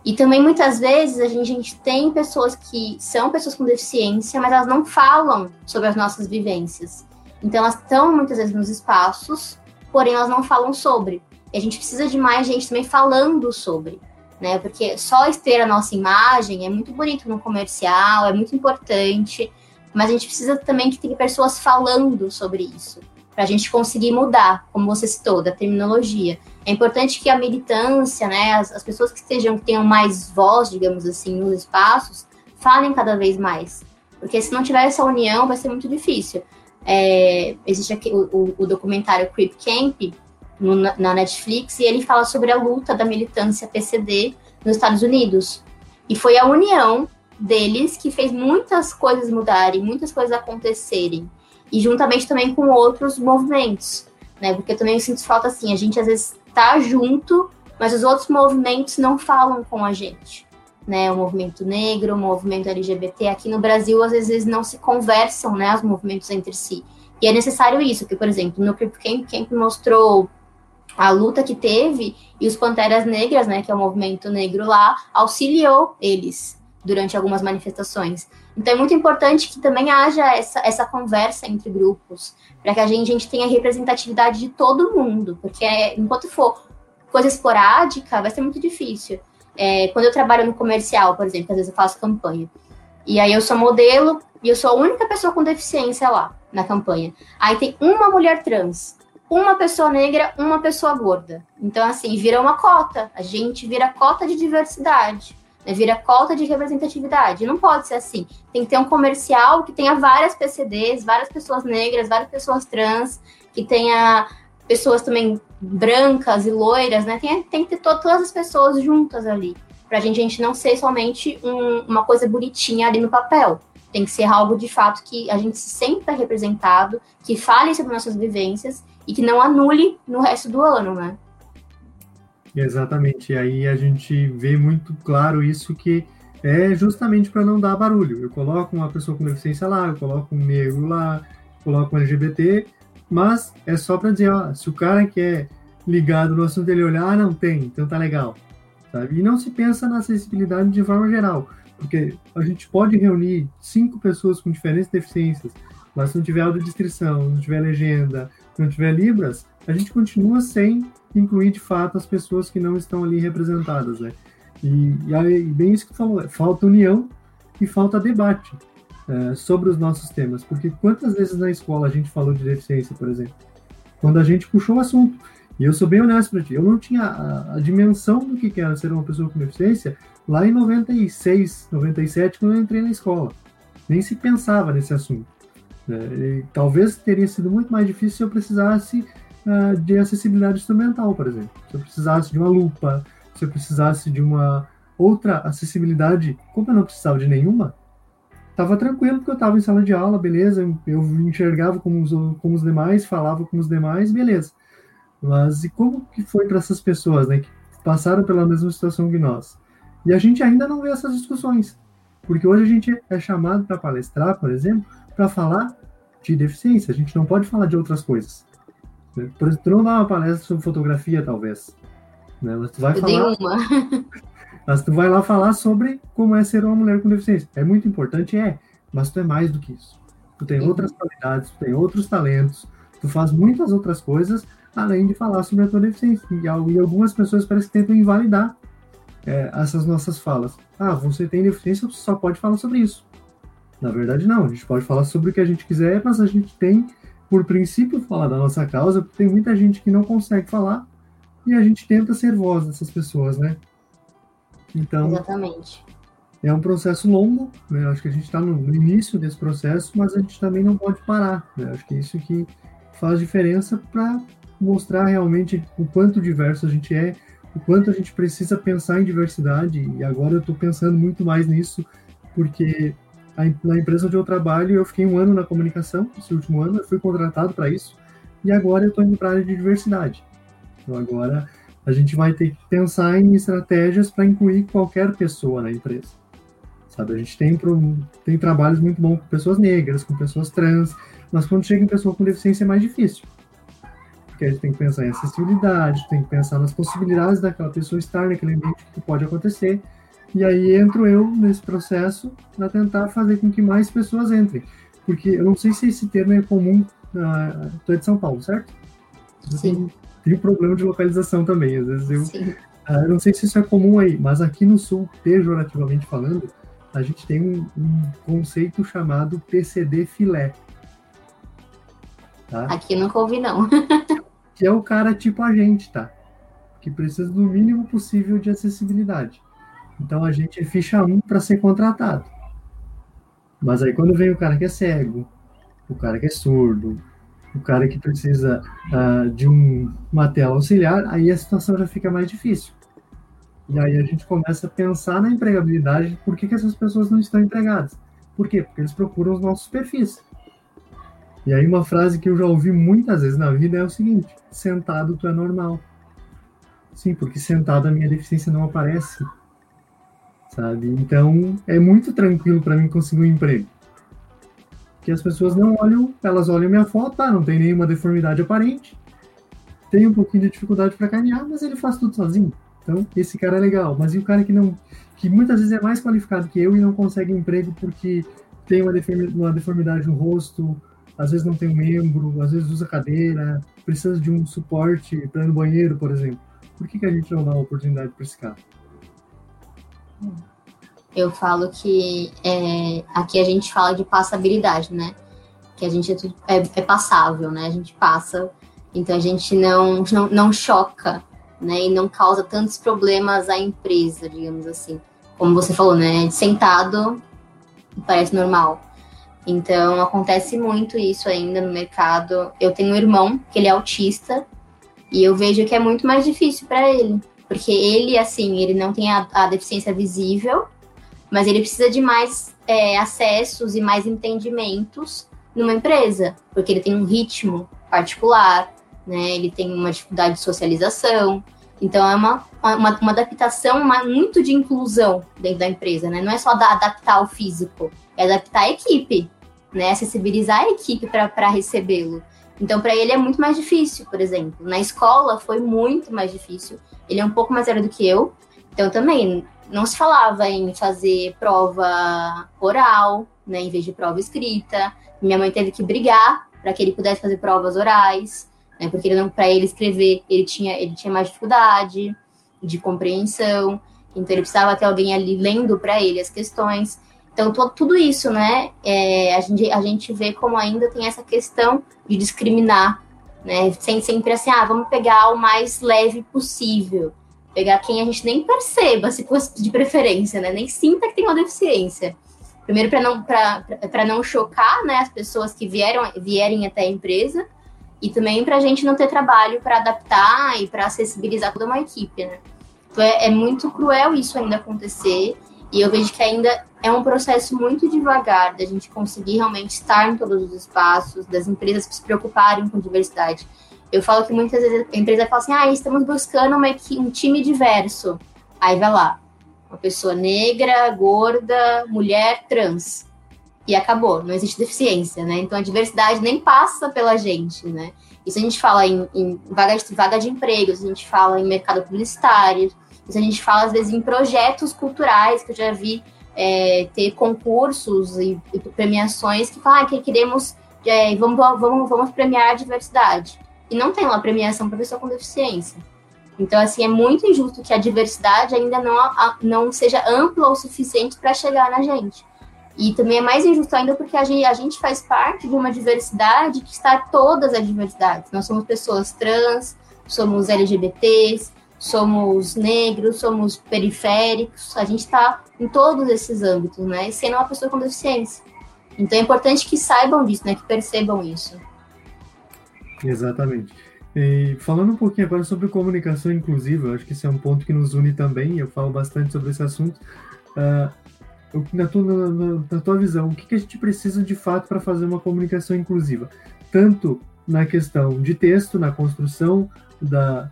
E também muitas vezes a gente, a gente, tem pessoas que são pessoas com deficiência, mas elas não falam sobre as nossas vivências. Então elas estão muitas vezes nos espaços, porém elas não falam sobre. E a gente precisa de mais gente também falando sobre, né? Porque só ter a nossa imagem é muito bonito no comercial, é muito importante, mas a gente precisa também que tenha pessoas falando sobre isso para a gente conseguir mudar, como você citou, da terminologia. É importante que a militância, né, as, as, pessoas que estejam, que tenham mais voz, digamos assim, nos espaços, falem cada vez mais. Porque se não tiver essa união, vai ser muito difícil. É, existe aqui o, o, o, documentário Creep Camp no, na Netflix e ele fala sobre a luta da militância PCD nos Estados Unidos. E foi a união deles que fez muitas coisas mudarem, muitas coisas acontecerem e juntamente também com outros movimentos, né? Porque eu também sinto falta assim, a gente às vezes tá junto, mas os outros movimentos não falam com a gente, né? O movimento negro, o movimento LGBT aqui no Brasil às vezes não se conversam, né? Os movimentos entre si. E é necessário isso, que por exemplo, no Crip Camp, Camp mostrou a luta que teve e os Panteras Negras, né, que é o movimento negro lá, auxiliou eles durante algumas manifestações. Então é muito importante que também haja essa, essa conversa entre grupos, para que a gente, a gente tenha representatividade de todo mundo, porque é, enquanto for coisa esporádica, vai ser muito difícil. É, quando eu trabalho no comercial, por exemplo, às vezes eu faço campanha, e aí eu sou modelo e eu sou a única pessoa com deficiência lá na campanha. Aí tem uma mulher trans, uma pessoa negra, uma pessoa gorda. Então, assim, vira uma cota. A gente vira cota de diversidade né, vira cota de representatividade. Não pode ser assim. Tem que ter um comercial que tenha várias PCDs, várias pessoas negras, várias pessoas trans, que tenha pessoas também brancas e loiras, né? Tem, tem que ter to todas as pessoas juntas ali. Pra gente, a gente não ser somente um, uma coisa bonitinha ali no papel. Tem que ser algo de fato que a gente se sinta representado, que fale sobre nossas vivências e que não anule no resto do ano, né? Exatamente. E aí a gente vê muito claro isso que é justamente para não dar barulho. Eu coloco uma pessoa com deficiência lá, eu coloco um negro lá, coloco um LGBT, mas é só para dizer, ó, se o cara que é ligado no assunto dele olhar, ah, não tem, então tá legal. Sabe? E não se pensa na acessibilidade de forma geral, porque a gente pode reunir cinco pessoas com diferentes deficiências, mas se não tiver audiodescrição, não tiver legenda, não tiver libras, a gente continua sem incluir de fato as pessoas que não estão ali representadas, né? E, e aí, bem isso que falou, falta união e falta debate é, sobre os nossos temas, porque quantas vezes na escola a gente falou de deficiência, por exemplo, quando a gente puxou o assunto, e eu sou bem honesto para ti, eu não tinha a, a, dimensão do que era ser uma pessoa com deficiência lá em 96, 97, quando eu entrei na escola. Nem se pensava nesse assunto. Né? talvez teria sido muito mais difícil se eu precisasse uh, de acessibilidade instrumental, por exemplo. Se eu precisasse de uma lupa, se eu precisasse de uma outra acessibilidade, como eu não precisava de nenhuma, estava tranquilo porque eu estava em sala de aula, beleza, eu enxergava como os, como os demais, falava como os demais, beleza. Mas e como que foi para essas pessoas, né, que passaram pela mesma situação que nós? E a gente ainda não vê essas discussões, porque hoje a gente é chamado para palestrar, por exemplo, para falar de deficiência, a gente não pode falar de outras coisas. Por exemplo, tu não dá uma palestra sobre fotografia, talvez. Né? Mas tu vai Eu falar. uma. *laughs* mas tu vai lá falar sobre como é ser uma mulher com deficiência. É muito importante, é, mas tu é mais do que isso. Tu tem outras qualidades, tu tem outros talentos, tu faz muitas outras coisas além de falar sobre a tua deficiência. E, e algumas pessoas parecem que tentam invalidar é, essas nossas falas. Ah, você tem deficiência, você só pode falar sobre isso. Na verdade, não. A gente pode falar sobre o que a gente quiser, mas a gente tem por princípio, falar da nossa causa, porque tem muita gente que não consegue falar e a gente tenta ser voz dessas pessoas, né? Então, Exatamente. É um processo longo, né? Acho que a gente está no, início desse processo, mas a gente também não pode parar. Né? Acho que é isso que faz diferença para mostrar realmente o quanto diverso a gente é, o quanto a gente precisa pensar em diversidade. E agora eu estou pensando muito mais nisso, porque na empresa onde eu trabalho, eu fiquei um ano na comunicação, esse último ano, eu fui contratado para isso, e agora eu estou indo para a área de diversidade. Então agora a gente vai ter que pensar em estratégias para incluir qualquer pessoa na empresa. Sabe, a gente tem, tem trabalhos muito bons com pessoas negras, com pessoas trans, mas quando chega em pessoa com deficiência é mais difícil. Porque a gente tem que pensar em acessibilidade, tem que pensar nas possibilidades daquela pessoa estar naquele ambiente que pode acontecer, e aí entro eu nesse processo para tentar fazer com que mais pessoas entrem. Porque eu não sei se esse termo é comum. Uh, tu é de São Paulo, certo? Sim. Tem um problema de localização também. Às vezes eu, uh, eu não sei se isso é comum aí, mas aqui no Sul, pejorativamente falando, a gente tem um, um conceito chamado PCD filé. Tá? Aqui nunca ouvi, não. que é o cara tipo a gente, tá? Que precisa do mínimo possível de acessibilidade. Então a gente ficha 1 para ser contratado. Mas aí quando vem o cara que é cego, o cara que é surdo, o cara que precisa uh, de um, uma tela auxiliar, aí a situação já fica mais difícil. E aí a gente começa a pensar na empregabilidade, por que, que essas pessoas não estão empregadas? Por quê? Porque eles procuram os nossos perfis. E aí uma frase que eu já ouvi muitas vezes na vida é o seguinte, sentado tu é normal. Sim, porque sentado a minha deficiência não aparece sabe? Então é muito tranquilo para mim conseguir um emprego. Que as pessoas não olham, elas olham minha foto, ah, não tem nenhuma deformidade aparente, tem um pouquinho de dificuldade para caminhar, mas ele faz tudo sozinho. Então esse cara é legal. Mas e o cara que não, que muitas vezes é mais qualificado que eu e não consegue emprego porque tem uma deformidade no rosto, às vezes não tem um membro, às vezes usa cadeira, precisa de um suporte para ir no banheiro, por exemplo. Por que, que a gente não dá uma oportunidade para esse cara? Eu falo que é, aqui a gente fala de passabilidade, né? Que a gente é, tudo, é, é, passável, né? A gente passa, então a gente não, não, não choca, né? E não causa tantos problemas à empresa, digamos assim. Como você falou, né? Sentado parece normal. Então acontece muito isso ainda no mercado. Eu tenho um irmão que ele é autista E eu vejo que é muito mais difícil para ele, porque ele, assim, ele não tem a, a, deficiência visível, mas ele precisa de mais é, acessos e mais entendimentos numa empresa, porque ele tem um ritmo particular, né? Ele tem uma dificuldade de socialização. Então é uma, uma, uma adaptação uma, muito de inclusão dentro da empresa, né? Não é só adaptar o físico, é adaptar a equipe, né? Acessibilizar a equipe para recebê-lo. Então, para ele é muito mais difícil, por exemplo. Na escola foi muito mais difícil. Ele é um pouco mais velho do que eu. Então, também não se falava em fazer prova oral, né, em vez de prova escrita. Minha mãe teve que brigar para que ele pudesse fazer provas orais, né, porque ele para ele escrever, ele tinha ele tinha mais dificuldade de compreensão. Então, ele precisava ter alguém ali lendo para ele as questões. Então, todo, tudo isso, né, é, a, gente, a gente vê como ainda tem essa questão de discriminar, né, sem sempre assim, ah, vamos pegar o mais leve possível, pegar quem a gente nem perceba, se fosse de preferência, né, nem sinta que tem uma deficiência. Primeiro, para não, não chocar, né, as pessoas que vieram, vierem até a empresa, e também para a gente não ter trabalho para adaptar e para acessibilizar toda uma equipe, né. Então, é, é muito cruel isso ainda acontecer, e eu vejo que ainda é um processo muito devagar da gente conseguir realmente estar em todos os espaços, das empresas se preocuparem com diversidade. Eu falo que muitas vezes a empresa fala assim: ah, estamos buscando uma, um time diverso. Aí vai lá, uma pessoa negra, gorda, mulher, trans. E acabou, não existe deficiência, né? Então a diversidade nem passa pela gente, né? Isso a gente fala em, em vaga, de, vaga de empregos, a gente fala em mercado publicitário, isso a gente fala, às vezes, em projetos culturais, que eu já vi é, ter concursos e, e, premiações que falam ah, que queremos, é, vamos, vamos, vamos premiar a diversidade. E não tem uma premiação para pessoa com deficiência. Então, assim, é muito injusto que a diversidade ainda não, não seja ampla o suficiente para chegar na gente. E também é mais injusto ainda porque a gente, a gente faz parte de uma diversidade que está todas as diversidades. Nós somos pessoas trans, somos LGBTs, somos negros, somos periféricos, a gente está em todos esses âmbitos, né? Sendo uma pessoa com deficiência. Então é importante que saibam disso, né? Que percebam isso. Exatamente. E falando um pouquinho agora sobre comunicação inclusiva, acho que esse é um ponto que nos une também, eu falo bastante sobre esse assunto. Uh, na, tua, na, na, tua visão, o que, que a gente precisa de fato para fazer uma comunicação inclusiva? Tanto na questão de texto, na construção da,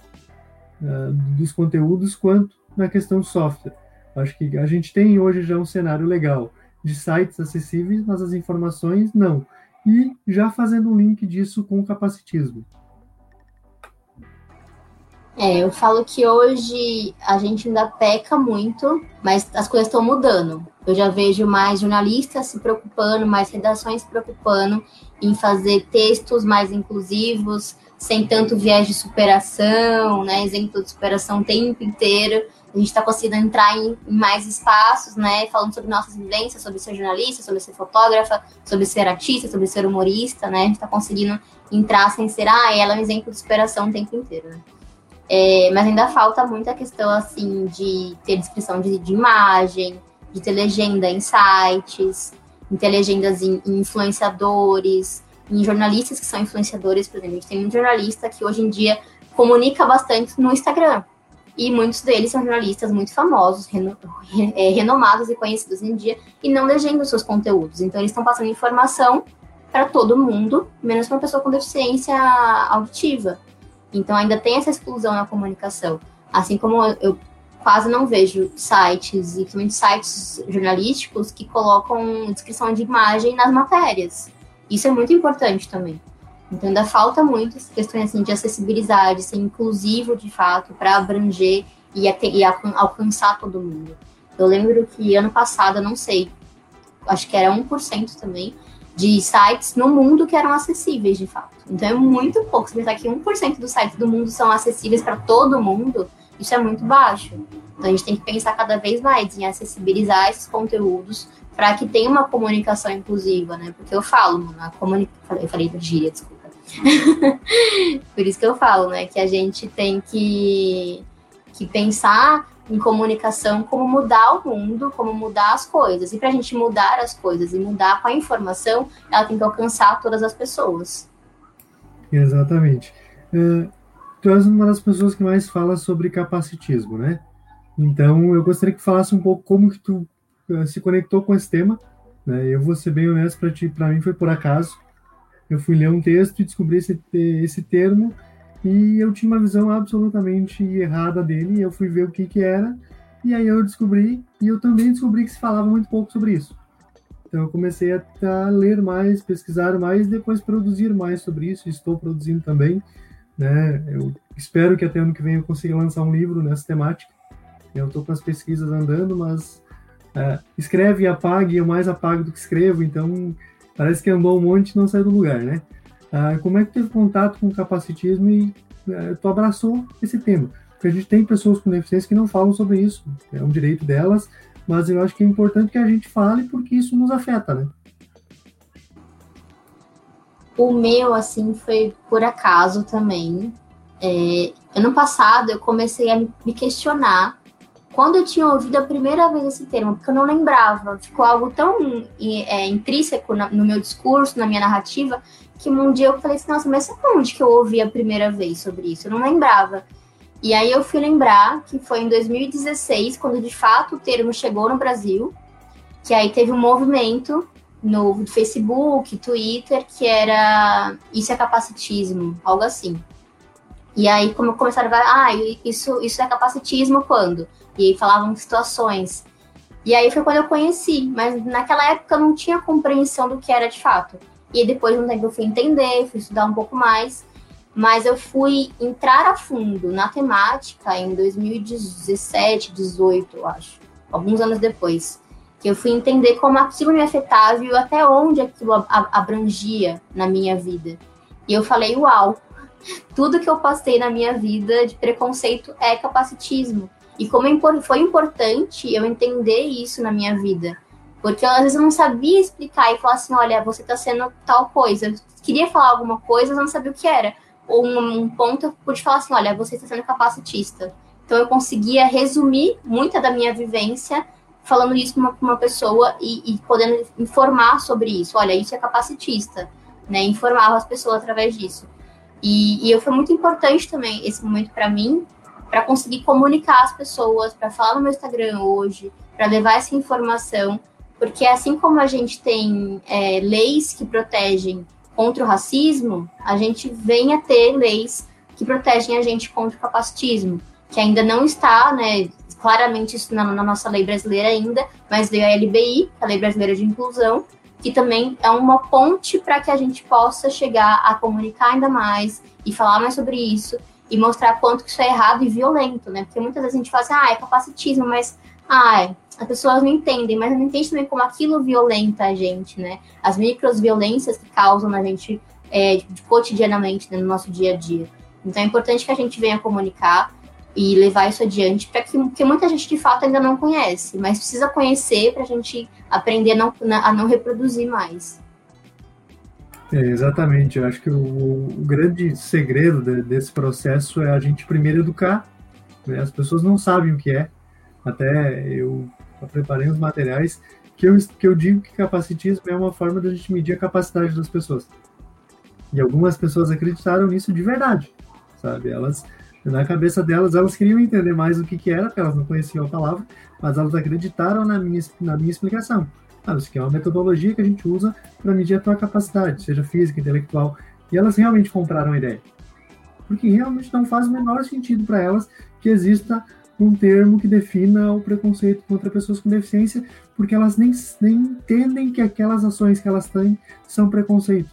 uh, dos conteúdos quanto na questão software. Acho que a gente tem hoje já um cenário legal de sites acessíveis, mas as informações não. E já fazendo um link disso com o capacitismo. É, eu falo que hoje a gente ainda peca muito, mas as coisas estão mudando. Eu já vejo mais jornalistas se preocupando, mais redações se preocupando em fazer textos mais inclusivos, sem tanto viés de superação, né? Exemplo de superação o tempo inteiro. A gente está conseguindo entrar em, mais espaços, né? Falando sobre nossas vivências, sobre ser jornalista, sobre ser fotógrafa, sobre ser artista, sobre ser humorista, né? A gente está conseguindo entrar sem ser, ah, ela é um exemplo de superação o tempo inteiro, né? É, mas ainda falta muita questão, assim, de ter descrição de, de imagem, de ter legenda em sites, de ter legendas em, em influenciadores, em jornalistas que são influenciadores, por exemplo. A gente tem um jornalista que hoje em dia comunica bastante no Instagram. E muitos deles são jornalistas muito famosos, reno, é, renomados e conhecidos em dia, e não legendam seus conteúdos. Então, eles estão passando informação para todo mundo, menos para uma pessoa com deficiência auditiva. Então, ainda tem essa exclusão na comunicação. Assim como eu quase não vejo sites, e principalmente sites jornalísticos, que colocam descrição de imagem nas matérias. Isso é muito importante também. Então ainda falta muito essa questão assim, de acessibilidade, ser inclusivo de fato, para abranger e, e alcançar todo mundo. Eu lembro que ano passado, não sei, acho que era 1% também, de sites no mundo que eram acessíveis de fato. Então é muito pouco. Se pensar que 1% dos sites do mundo são acessíveis para todo mundo, isso é muito baixo. Então a gente tem que pensar cada vez mais em acessibilizar esses conteúdos para que tenha uma comunicação inclusiva, né? Porque eu falo, mano, a comunicação. Eu falei do gíria, desculpa. *laughs* Por isso que eu falo, né? Que a gente tem que, que pensar em comunicação como mudar o mundo, como mudar as coisas. E para a gente mudar as coisas e mudar com a informação, ela tem que alcançar todas as pessoas. Exatamente. Uh, tu és uma das pessoas que mais fala sobre capacitismo, né? Então, eu gostaria que falasse um pouco como que tu se conectou com esse tema. Né? Eu vou ser bem honesto para ti, para mim foi por acaso. Eu fui ler um texto e descobri esse, esse termo e eu tinha uma visão absolutamente errada dele. Eu fui ver o que que era e aí eu descobri e eu também descobri que se falava muito pouco sobre isso. Então eu comecei a, a ler mais, pesquisar mais, depois produzir mais sobre isso. Estou produzindo também, né? Eu espero que até ano que vem eu consiga lançar um livro nessa temática. Eu estou com as pesquisas andando, mas é, escreve e apague, eu mais apago do que escrevo, então parece que andou um monte e não saiu do lugar, né? Ah, como é que teve contato com o capacitismo e é, tu abraçou esse tema? Porque a gente tem pessoas com deficiência que não falam sobre isso, é um direito delas, mas eu acho que é importante que a gente fale porque isso nos afeta, né? O meu, assim, foi por acaso também. É, ano passado eu comecei a me questionar quando eu tinha ouvido a primeira vez esse termo, porque eu não lembrava, ficou algo tão é, intrínseco no meu discurso, na minha narrativa, que um dia eu falei assim, nossa, mas onde que eu ouvi a primeira vez sobre isso? Eu não lembrava. E aí eu fui lembrar que foi em 2016, quando de fato o termo chegou no Brasil, que aí teve um movimento no Facebook, Twitter, que era isso é capacitismo, algo assim. E aí como começaram a falar, ah, isso, isso é capacitismo quando? E falavam situações. E aí foi quando eu conheci, mas naquela época eu não tinha compreensão do que era de fato. E depois de um tempo eu fui entender, fui estudar um pouco mais, mas eu fui entrar a fundo na temática em 2017, 18, eu acho, alguns anos depois, que eu fui entender como aquilo me afetava e até onde aquilo abrangia na minha vida. E eu falei, uau, *laughs* tudo que eu passei na minha vida de preconceito é capacitismo. E como é foi importante eu entender isso na minha vida. Porque às vezes eu não sabia explicar e falar assim: olha, você está sendo tal coisa. Eu queria falar alguma coisa, mas não sabia o que era. Ou um, ponto eu pude falar assim: olha, você está sendo capacitista. Então eu conseguia resumir muita da minha vivência falando isso para uma, uma, pessoa e, e, podendo informar sobre isso. Olha, isso é capacitista. Né? Informava as pessoas através disso. E, e foi muito importante também esse momento para mim, para conseguir comunicar as pessoas, para falar no meu Instagram hoje, para levar essa informação, porque assim como a gente tem é, leis que protegem contra o racismo, a gente vem a ter leis que protegem a gente contra o capacitismo, que ainda não está, né, claramente isso na, na nossa lei brasileira ainda, mas veio a LBI, a Lei Brasileira de Inclusão, que também é uma ponte para que a gente possa chegar a comunicar ainda mais e falar mais sobre isso e mostrar quanto que isso é errado e violento, né? Porque muitas vezes a gente fala assim, ah, é capacitismo, mas ah, as pessoas não entendem, mas não entendem também como aquilo violenta a gente, né? As microviolências que causam na gente é, cotidianamente né, no nosso dia a dia. Então é importante que a gente venha comunicar e levar isso adiante para que, que muita gente de fato ainda não conhece, mas precisa conhecer para a gente aprender a não, a não reproduzir mais. É, exatamente, eu acho que o, o grande segredo de, desse processo é a gente primeiro educar, né? as pessoas não sabem o que é, até eu preparei uns materiais que eu, que eu digo que capacitismo é uma forma de a gente medir a capacidade das pessoas. E algumas pessoas acreditaram nisso de verdade, sabe? Elas, na cabeça delas, elas queriam entender mais o que, que era, porque elas não conheciam a palavra, mas elas acreditaram na minha, na minha explicação. Ah, isso aqui é uma metodologia que a gente usa para medir a tua capacidade, seja física, intelectual. E elas realmente compraram a ideia. Porque realmente não faz o menor sentido para elas que exista um termo que defina o preconceito contra pessoas com deficiência, porque elas nem, nem entendem que aquelas ações que elas têm são preconceito.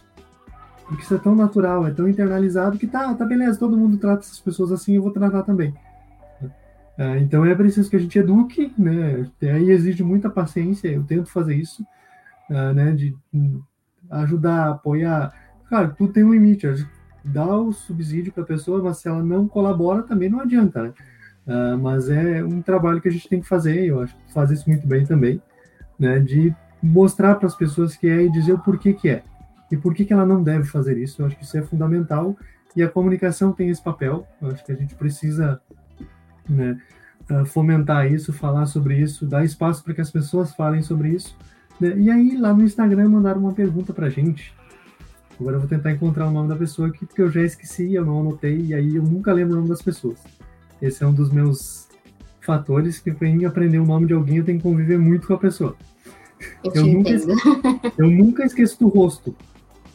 Porque isso é tão natural, é tão internalizado que tá, tá beleza, todo mundo trata essas pessoas assim, eu vou tratar também. É, então é preciso que a gente eduque, né? Aí exige muita paciência, eu tento fazer isso, uh, né? De um, ajudar, apoiar. Claro, tudo tem um limite, dá o subsídio para a pessoa, mas se ela não colabora também não adianta, né? Uh, mas é um trabalho que a gente tem que fazer, eu acho que faz isso muito bem também, né? De mostrar para as pessoas que é e dizer o porquê que é e por que, que ela não deve fazer isso. Eu acho que isso é fundamental e a comunicação tem esse papel. Eu acho que a gente precisa né, fomentar isso, falar sobre isso, dar espaço para que as pessoas falem sobre isso. Né? E aí, lá no Instagram, mandaram uma pergunta para a gente. Agora eu vou tentar encontrar o nome da pessoa aqui, porque eu já esqueci, eu não anotei, e aí eu nunca lembro o nome das pessoas. Esse é um dos meus fatores que para mim aprender o nome de alguém eu tenho que conviver muito com a pessoa. Eu, eu nunca, eu nunca esqueço do rosto.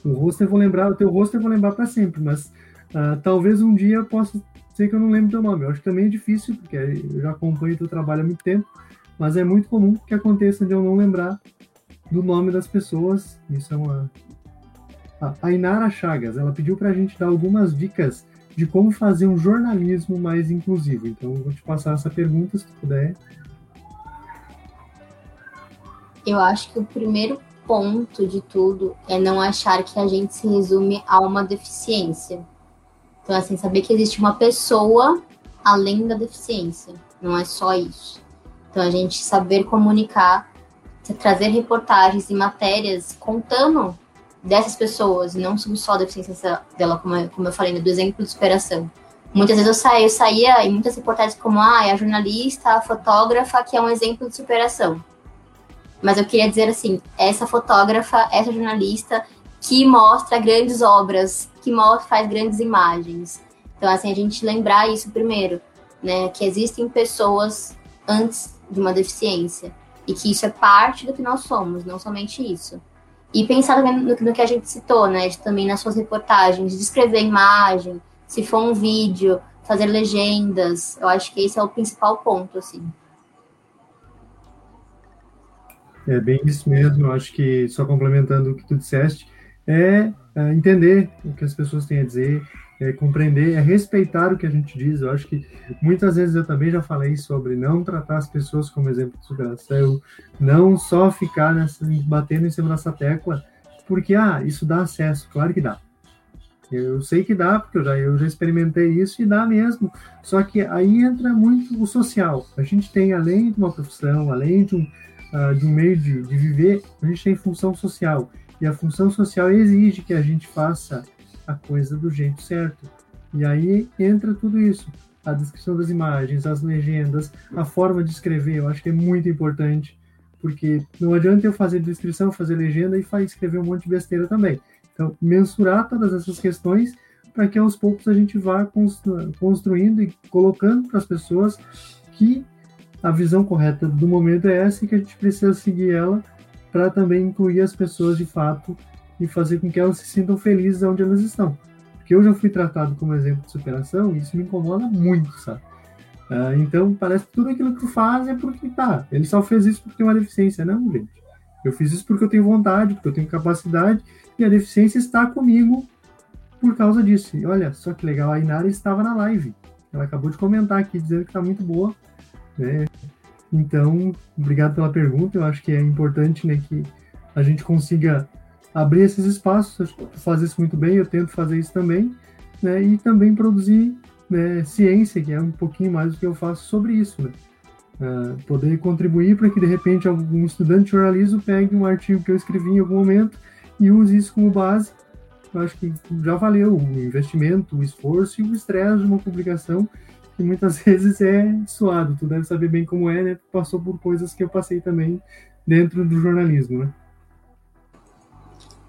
O rosto eu vou lembrar, o teu rosto eu vou lembrar para sempre, mas uh, talvez um dia eu possa ser que eu não lembro teu nome. Eu acho que também é difícil, porque eu já acompanho teu trabalho há muito tempo, mas é muito comum que aconteça de eu não lembrar do nome das pessoas. Isso é uma. A Inara Chagas, ela pediu para a gente dar algumas dicas de como fazer um jornalismo mais inclusivo. Então, eu vou te passar essa pergunta, se tu puder. Eu acho que o primeiro ponto de tudo é não achar que a gente se resume a uma deficiência. Então, assim, saber que existe uma pessoa além da deficiência. Não é só isso. Então, a gente saber comunicar, trazer reportagens e matérias contando dessas pessoas, e não só a deficiência dela, como eu, como eu falei, né, do exemplo de superação. Muitas vezes eu saía, eu saía em muitas reportagens como, ah, é a jornalista, a fotógrafa, que é um exemplo de superação. Mas eu queria dizer assim, essa fotógrafa, essa jornalista que mostra grandes obras, que mostra, faz grandes imagens. Então, assim, a gente lembrar isso primeiro, né? Que existem pessoas antes de uma deficiência e que isso é parte do que nós somos, não somente isso. E pensar também no, no que a gente citou, né? De, também nas suas reportagens, de escrever imagem, se for um vídeo, fazer legendas. Eu acho que esse é o principal ponto, assim. É bem isso mesmo. Eu acho que, só complementando o que tu disseste, é, é entender o que as pessoas têm a dizer, é compreender, é respeitar o que a gente diz. Eu acho que muitas vezes eu também já falei sobre não tratar as pessoas como exemplo de superação, não só ficar nessa, batendo em cima dessa tecla, porque, ah, isso dá acesso, claro que dá. Eu sei que dá, porque eu já, eu já experimentei isso e dá mesmo. Só que aí entra muito o social. A gente tem, além de uma profissão, além de um, uh, de um meio de, de viver, a gente tem função social. E a função social exige que a gente faça a coisa do jeito certo. E aí entra tudo isso. A descrição das imagens, as legendas, a forma de escrever, eu acho que é muito importante, porque não adianta eu fazer descrição, fazer legenda e escrever um monte de besteira também. Então, mensurar todas essas questões para que aos poucos a gente vá construindo e colocando para as pessoas que a visão correta do momento é essa e que a gente precisa seguir ela para também incluir as pessoas de fato e fazer com que elas se sintam felizes onde elas estão. Porque eu já fui tratado como exemplo de superação e isso me incomoda muito, sabe? Uh, então parece que tudo aquilo que tu faz é porque tá. Ele só fez isso porque tem uma deficiência. Não, gente. Eu fiz isso porque eu tenho vontade, porque eu tenho capacidade e a deficiência está comigo por causa disso. E olha, só que legal, a Inara estava na live. Ela acabou de comentar aqui dizendo que está muito boa. Né? Então, obrigado pela pergunta. Eu acho que é importante né, que a gente consiga abrir esses espaços. Tu faz isso muito bem, eu tento fazer isso também. Né, e também produzir né, ciência, que é um pouquinho mais do que eu faço sobre isso. Né? Uh, poder contribuir para que, de repente, algum estudante de jornalismo pegue um artigo que eu escrevi em algum momento e use isso como base. Eu acho que já valeu o investimento, o esforço e o estresse de uma publicação que muitas *laughs* vezes é suado. Tu deve saber bem como é, né? Passou por coisas que eu passei também dentro do jornalismo, né?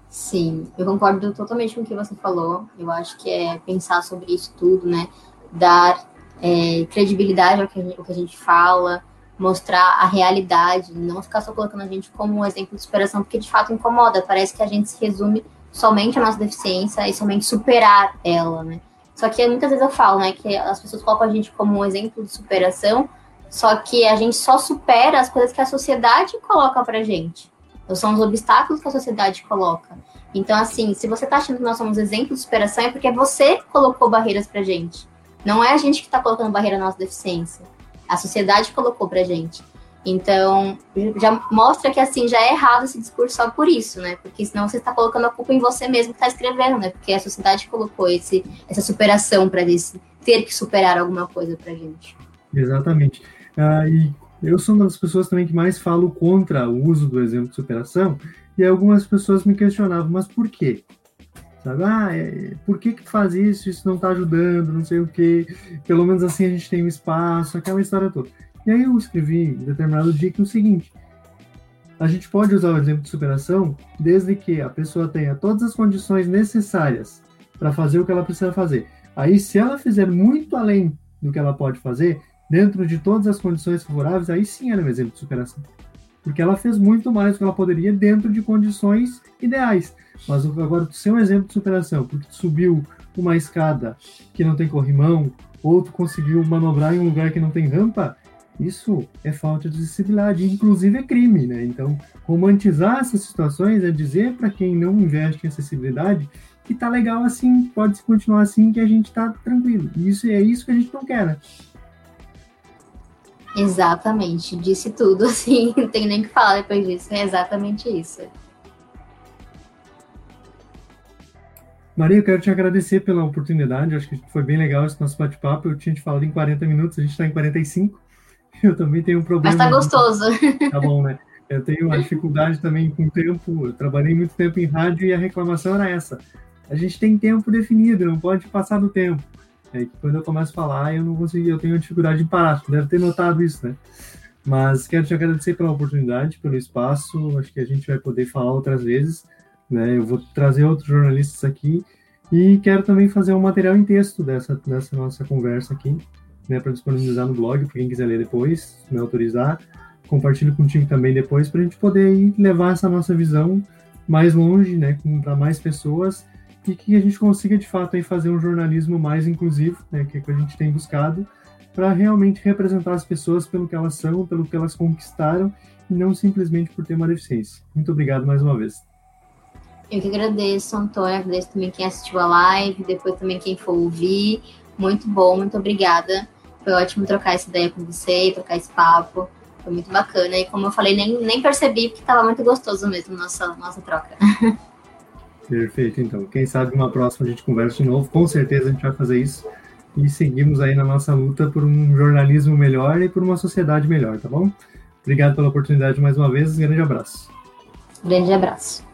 Sim, eu concordo totalmente com o que você falou. Eu acho que é pensar sobre isso tudo, né? Dar é, credibilidade ao que, gente, ao que, a gente fala, mostrar a realidade, não ficar só colocando a gente como um exemplo de superação, porque de fato incomoda. Parece que a gente se resume somente à nossa deficiência e somente superar ela, né? Só que muitas vezes eu falo, né, que as pessoas colocam a gente como um exemplo de superação, só que a gente só supera as coisas que a sociedade coloca pra gente. Então, são os obstáculos que a sociedade coloca. Então, assim, se você tá achando que nós somos exemplo de superação, é porque você colocou barreiras pra gente. Não é a gente que tá colocando barreira na nossa deficiência. A sociedade colocou pra gente. Então, já mostra que assim já é errado esse discurso só por isso, né? Porque senão você está colocando a culpa em você mesmo que está escrevendo, né? Porque a sociedade colocou esse, essa superação para ter que superar alguma coisa para gente. Exatamente. Ah, e eu sou uma das pessoas também que mais falo contra o uso do exemplo de superação, e algumas pessoas me questionavam, mas por quê? Sabe? Ah, é, por que que tu faz isso? Isso não está ajudando, não sei o quê. Pelo menos assim a gente tem um espaço, aquela história toda. E aí eu escrevi em determinado dia que é o seguinte: a gente pode usar o exemplo de superação desde que a pessoa tenha todas as condições necessárias para fazer o que ela precisa fazer. Aí, se ela fizer muito além do que ela pode fazer, dentro de todas as condições favoráveis, aí sim ela é um exemplo de superação. Porque ela fez muito mais do que ela poderia dentro de condições ideais. Mas agora, ser um exemplo de superação, porque tu subiu uma escada que não tem corrimão, ou tu conseguiu manobrar em um lugar que não tem rampa, isso é falta de acessibilidade, inclusive é crime, né? Então, romantizar essas situações é dizer para quem não investe em acessibilidade que tá legal assim, pode continuar assim, que a gente tá tranquilo. Isso é isso que a gente não quer, né? Exatamente, disse tudo, *laughs* assim, não tem nem o que falar depois disso, é exatamente isso. Maria, eu quero te agradecer pela oportunidade, acho que foi bem legal esse nosso bate-papo, eu tinha te falado em 40 minutos, a gente está em 45, *laughs* Eu também tenho um problema. Mas tá gostoso. *laughs* Tá bom, né? Eu tenho uma dificuldade também com o tempo. Eu trabalhei muito tempo em rádio e a reclamação era essa. A gente tem tempo definido, não pode passar do tempo. É que quando eu começo a falar, eu não consigo, eu tenho dificuldade de parar. Deve ter notado isso, né? Mas quero te agradecer pela oportunidade, pelo espaço. Acho que a gente vai poder falar outras vezes. Né? Eu vou trazer outros jornalistas aqui e quero também fazer um material em texto dessa, dessa nossa conversa aqui né, para disponibilizar no blog, para quem quiser ler depois, me autorizar. Compartilho contigo também depois, para a gente poder levar essa nossa visão mais longe, né, para mais pessoas e que a gente consiga de fato aí fazer um jornalismo mais inclusivo, né, que é que a gente tem buscado, para realmente representar as pessoas pelo que elas são, pelo que elas conquistaram e não simplesmente por ter uma deficiência. Muito obrigado mais uma vez. Eu que agradeço, Antônio, agradeço também quem assistiu a live, depois também quem for ouvir. Muito bom, muito obrigada. Foi ótimo trocar essa ideia com você, trocar esse papo. Foi muito bacana. E como eu falei, nem, nem percebi porque estava muito gostoso mesmo nossa, nossa troca. *laughs* Perfeito, então. Quem sabe uma próxima a gente conversa de novo. Com certeza a gente vai fazer isso. E seguimos aí na nossa luta por um jornalismo melhor e por uma sociedade melhor, tá bom? Obrigado pela oportunidade mais uma vez. Grande abraço. Grande abraço.